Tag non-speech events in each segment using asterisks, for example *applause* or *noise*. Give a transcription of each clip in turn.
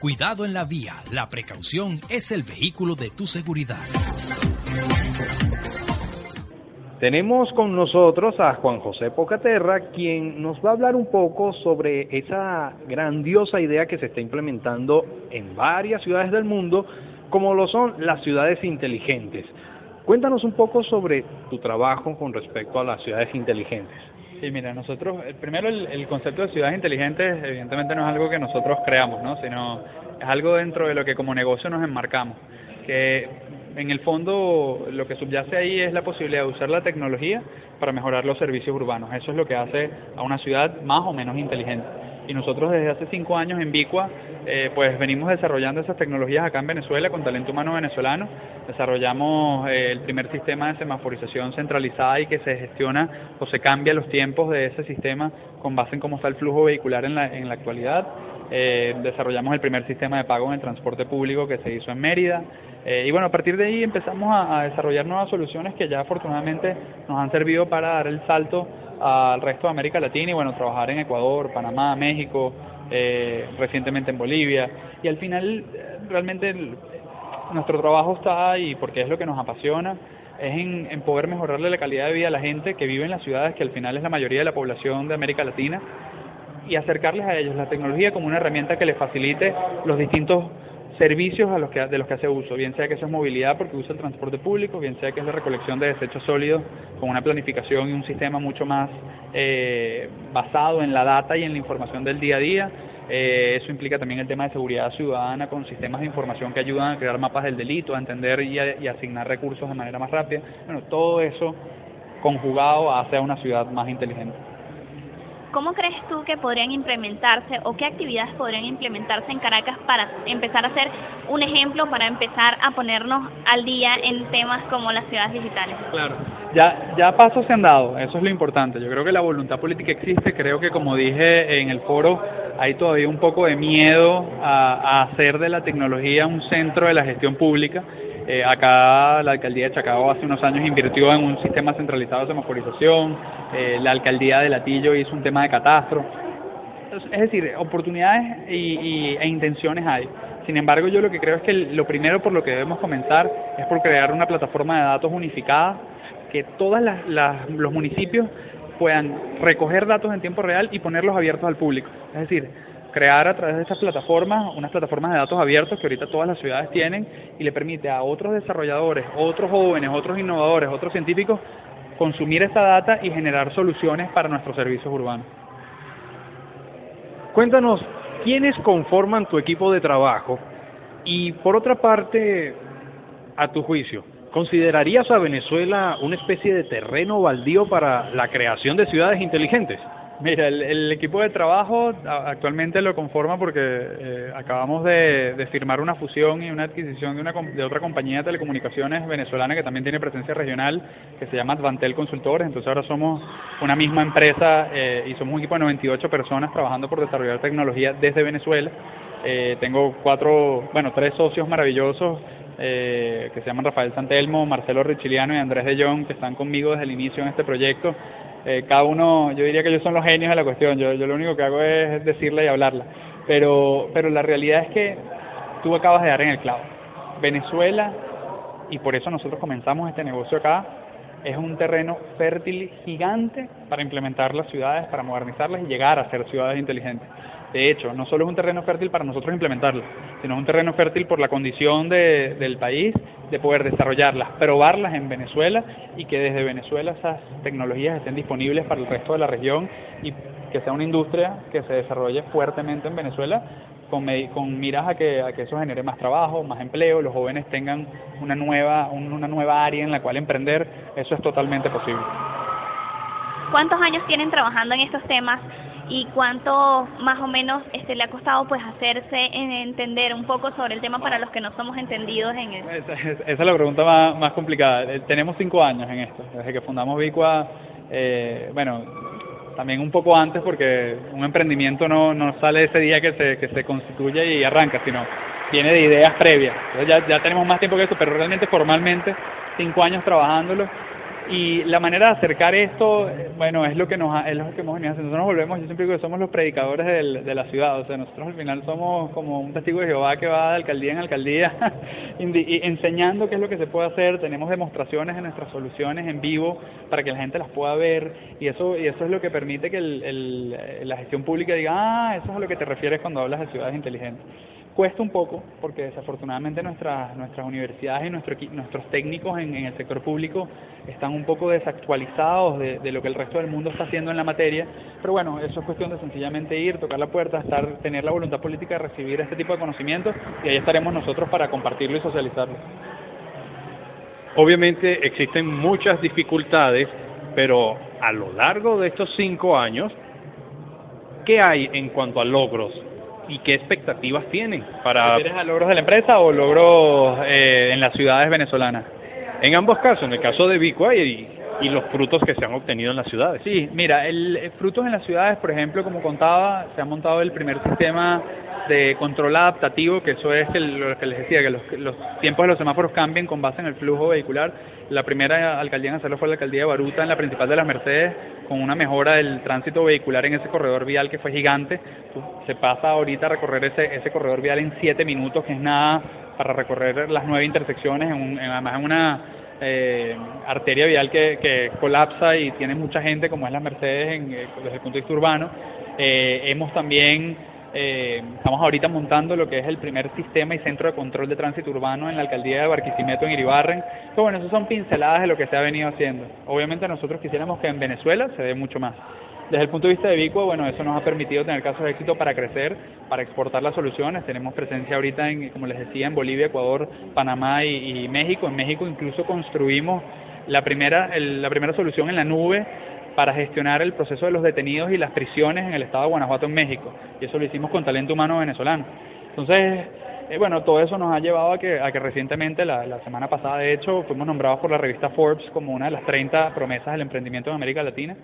Cuidado en la vía. La precaución es el vehículo de tu seguridad. Tenemos con nosotros a Juan José Pocaterra, quien nos va a hablar un poco sobre esa grandiosa idea que se está implementando en varias ciudades del mundo, como lo son las ciudades inteligentes. Cuéntanos un poco sobre tu trabajo con respecto a las ciudades inteligentes. Sí, mira, nosotros, primero el, concepto de ciudades inteligentes evidentemente no es algo que nosotros creamos, ¿no? sino es algo dentro de lo que como negocio nos enmarcamos, que en el fondo lo que subyace ahí es la posibilidad de usar la tecnología para mejorar los servicios urbanos. Eso es lo que hace a una ciudad más o menos inteligente. Y nosotros desde hace cinco años en Vicua, eh, pues venimos desarrollando esas tecnologías acá en Venezuela con talento humano venezolano. Desarrollamos eh, el primer sistema de semaforización centralizada y que se gestiona o se cambia los tiempos de ese sistema con base en cómo está el flujo vehicular en la, en la actualidad. Eh, desarrollamos el primer sistema de pago en el transporte público que se hizo en Mérida. Eh, y bueno, a partir de ahí empezamos a, desarrollar nuevas soluciones que ya afortunadamente nos han servido para dar el salto al resto de América Latina y bueno, trabajar en Ecuador, Panamá, México, eh, recientemente en Bolivia. Y al final, realmente nuestro trabajo está ahí porque es lo que nos apasiona, es en, en poder mejorarle la calidad de vida a la gente que vive en las ciudades, que al final es la mayoría de la población de América Latina, y acercarles a ellos la tecnología como una herramienta que les facilite los distintos servicios a los que, de los que hace uso, bien sea que eso es movilidad porque usa el transporte público, bien sea que es la recolección de desechos sólidos con una planificación y un sistema mucho más eh, basado en la data y en la información del día a día. Eh, eso implica también el tema de seguridad ciudadana con sistemas de información que ayudan a crear mapas del delito, a entender y, y asignar recursos de manera más rápida. Bueno, todo eso conjugado hace a una ciudad más inteligente. ¿Cómo crees tú que podrían implementarse o qué actividades podrían implementarse en Caracas para empezar a ser un ejemplo, para empezar a ponernos al día en temas como las ciudades digitales? Claro, ya, ya pasos se han dado, eso es lo importante. Yo creo que la voluntad política existe, creo que como dije en el foro, hay todavía un poco de miedo a, a hacer de la tecnología un centro de la gestión pública eh, acá la alcaldía de Chacao hace unos años invirtió en un sistema centralizado de semaforización, eh, la alcaldía de Latillo hizo un tema de catastro. Es decir, oportunidades y, e intenciones hay. Sin embargo, yo lo que creo es que lo primero por lo que debemos comenzar es por crear una plataforma de datos unificada que todos los municipios puedan recoger datos en tiempo real y ponerlos abiertos al público. Es decir, crear a través de estas plataformas unas plataformas de datos abiertos que ahorita todas las ciudades tienen y le permite a otros desarrolladores, otros jóvenes, otros innovadores, otros científicos consumir esa data y generar soluciones para nuestros servicios urbanos. Cuéntanos, ¿quiénes conforman tu equipo de trabajo? Y por otra parte, a tu juicio, ¿considerarías a Venezuela una especie de terreno baldío para la creación de ciudades inteligentes? Mira, el, equipo de trabajo actualmente lo conforma porque eh, acabamos de, firmar una fusión y una adquisición de, una, de otra compañía de telecomunicaciones venezolana que también tiene presencia regional, que se llama Advantel Consultores. Entonces ahora somos una misma empresa eh, y somos un equipo de 98 personas trabajando por desarrollar tecnología desde Venezuela. Eh, tengo cuatro, bueno, tres socios maravillosos eh, que se llaman Rafael Santelmo, Marcelo Richiliano y Andrés de Jong, que están conmigo desde el inicio en este proyecto eh, cada uno, yo diría que ellos son los genios de la cuestión, yo, yo lo único que hago es decirla y hablarla, pero, pero la realidad es que tú acabas de dar en el clavo. Venezuela, y por eso nosotros comenzamos este negocio acá, es un terreno fértil gigante para implementar las ciudades, para modernizarlas y llegar a ser ciudades inteligentes. De hecho, no solo es un terreno fértil para nosotros implementarlo, sino es un terreno fértil por la condición de, del país de poder desarrollarlas, probarlas en Venezuela y que desde Venezuela esas tecnologías estén disponibles para el resto de la región y que sea una industria que se desarrolle fuertemente en Venezuela con, con miras a que, a que eso genere más trabajo, más empleo, los jóvenes tengan una nueva, una nueva área en la cual emprender, eso es totalmente posible. ¿Cuántos años tienen trabajando en estos temas y cuánto más o menos este le ha costado pues hacerse en entender un poco sobre el tema para los que no somos entendidos en eso. Esa, es la pregunta más, más complicada. Eh, tenemos cinco años en esto, desde que fundamos Vicua, eh, bueno, también un poco antes porque un emprendimiento no, no sale ese día que se, que se constituye y arranca, sino viene de ideas previas. Entonces ya, ya tenemos más tiempo que eso, pero realmente formalmente cinco años trabajándolo y la manera de acercar esto, bueno, es lo que nos es lo que hemos venido haciendo. Nosotros nos volvemos, yo siempre digo que somos los predicadores del, de la ciudad, o sea, nosotros al final somos como un testigo de Jehová que va de alcaldía en alcaldía *laughs* enseñando qué es lo que se puede hacer, tenemos demostraciones de nuestras soluciones en vivo para que la gente las pueda ver. Y eso y eso es lo que permite que el, el, la gestión pública diga, ah, eso es a lo que te refieres cuando hablas de ciudades inteligentes cuesta un poco porque desafortunadamente nuestras nuestras universidades y nuestro, nuestros técnicos en, el sector público están un poco desactualizados de, de, lo que el resto del mundo está haciendo en la materia, pero bueno, eso es cuestión de sencillamente ir, tocar la puerta, estar, tener la voluntad política de recibir este tipo de conocimientos y ahí estaremos nosotros para compartirlo y socializarlo. Obviamente existen muchas dificultades, pero a lo largo de estos cinco años, ¿qué hay en cuanto a logros? Y qué expectativas tienen para... ¿Quieres a logros de la empresa o logros eh, en las ciudades venezolanas? En ambos casos, en el caso de Vicua y, y los frutos que se han obtenido en las ciudades. Sí, mira, el, frutos en las ciudades, por ejemplo, como contaba, se ha montado el primer sistema de control adaptativo, que eso es lo que les decía, que los, los tiempos de los semáforos cambien con base en el flujo vehicular. La primera alcaldía en hacerlo fue la alcaldía de Baruta, en la principal de las Mercedes, con una mejora del tránsito vehicular en ese corredor vial que fue gigante. Se pasa ahorita a recorrer ese, ese corredor vial en siete minutos, que es nada para recorrer las nueve intersecciones, en además en una eh, arteria vial que, que colapsa y tiene mucha gente, como es la Mercedes en, eh, desde el punto de vista urbano. Eh, hemos también, eh, estamos ahorita montando lo que es el primer sistema y centro de control de tránsito urbano en la alcaldía de Barquisimeto, en Iribarren. Pero bueno, eso son pinceladas de lo que se ha venido haciendo. Obviamente nosotros quisiéramos que en Venezuela se dé mucho más. Desde el punto de vista de Vicua, bueno, eso nos ha permitido tener casos de éxito para crecer, para exportar las soluciones. Tenemos presencia ahorita, en, como les decía, en Bolivia, Ecuador, Panamá y, México. En México incluso construimos la primera, la primera solución en la nube para gestionar el proceso de los detenidos y las prisiones en el estado de Guanajuato, en México. Y eso lo hicimos con talento humano venezolano. Entonces, eh, bueno, todo eso nos ha llevado a que, a que recientemente, la, la semana pasada de hecho, fuimos nombrados por la revista Forbes como una de las 30 promesas del emprendimiento en América Latina.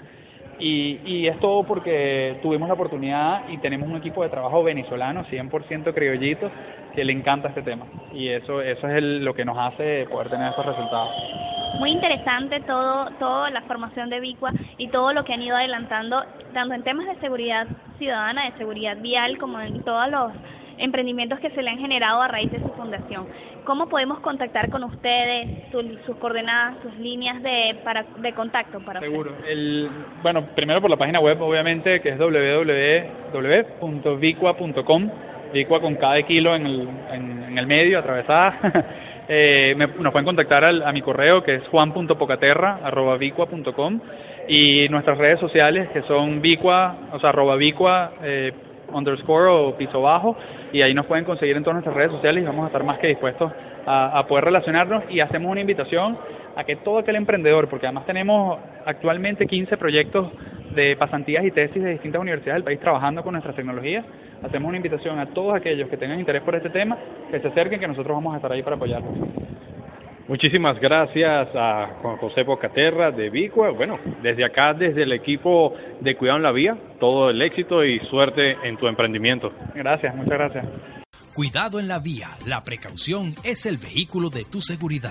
Y, y es todo porque tuvimos la oportunidad y tenemos un equipo de trabajo venezolano, 100% criollito, que le encanta este tema. Y eso, eso es lo que nos hace poder tener estos resultados. Muy interesante todo, toda la formación de Vicua y todo lo que han ido adelantando, tanto en temas de seguridad ciudadana, de seguridad vial, como en todos los emprendimientos que se le han generado a raíz de su fundación. ¿Cómo podemos contactar con ustedes, sus coordenadas, sus líneas de para de contacto para Seguro. El, bueno, primero por la página web, obviamente, que es www.vicua.com, Vicua con cada kilo en el, en, el medio, atravesada. *laughs* eh, nos pueden contactar al, a mi correo, que es juan.pocaterra.vicua.com y nuestras redes sociales, que son Vicua, o sea, arroba eh, underscore o piso bajo y ahí nos pueden conseguir en todas nuestras redes sociales y vamos a estar más que dispuestos a, poder relacionarnos y hacemos una invitación a que todo aquel emprendedor, porque además tenemos actualmente 15 proyectos de pasantías y tesis de distintas universidades del país trabajando con nuestras tecnologías, hacemos una invitación a todos aquellos que tengan interés por este tema, que se acerquen, que nosotros vamos a estar ahí para apoyarlos. Muchísimas gracias a Juan José Bocaterra de Vicua. Bueno, desde acá, desde el equipo de Cuidado en la Vía, todo el éxito y suerte en tu emprendimiento. Gracias, muchas gracias. Cuidado en la vía, la precaución es el vehículo de tu seguridad.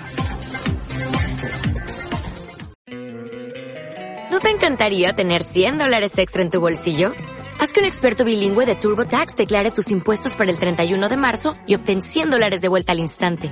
¿No te encantaría tener 100 dólares extra en tu bolsillo? Haz que un experto bilingüe de TurboTax declare tus impuestos para el 31 de marzo y obtén 100 dólares de vuelta al instante.